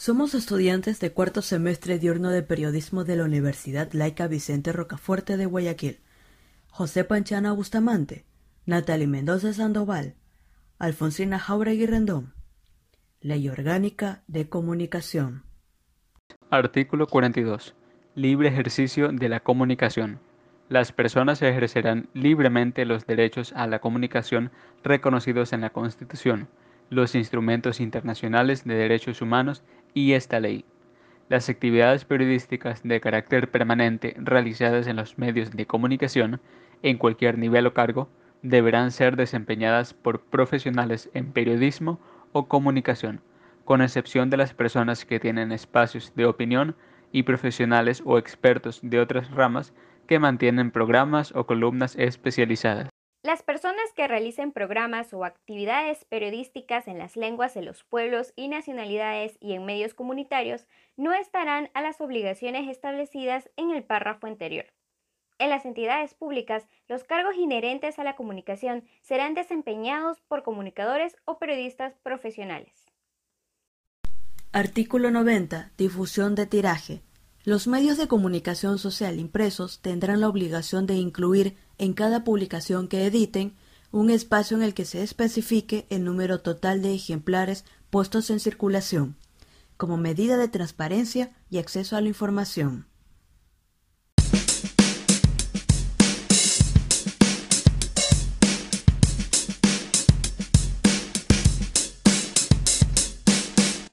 Somos estudiantes de cuarto semestre diurno de periodismo de la Universidad Laica Vicente Rocafuerte de Guayaquil. José Panchana Bustamante, Natalie Mendoza Sandoval, Alfonsina Jauregui Rendón. Ley Orgánica de Comunicación. Artículo 42. Libre ejercicio de la comunicación. Las personas ejercerán libremente los derechos a la comunicación reconocidos en la Constitución, los instrumentos internacionales de derechos humanos y esta ley. Las actividades periodísticas de carácter permanente realizadas en los medios de comunicación, en cualquier nivel o cargo, deberán ser desempeñadas por profesionales en periodismo o comunicación, con excepción de las personas que tienen espacios de opinión y profesionales o expertos de otras ramas que mantienen programas o columnas especializadas. Las personas que realicen programas o actividades periodísticas en las lenguas de los pueblos y nacionalidades y en medios comunitarios no estarán a las obligaciones establecidas en el párrafo anterior. En las entidades públicas, los cargos inherentes a la comunicación serán desempeñados por comunicadores o periodistas profesionales. Artículo 90. Difusión de tiraje. Los medios de comunicación social impresos tendrán la obligación de incluir en cada publicación que editen un espacio en el que se especifique el número total de ejemplares puestos en circulación, como medida de transparencia y acceso a la información.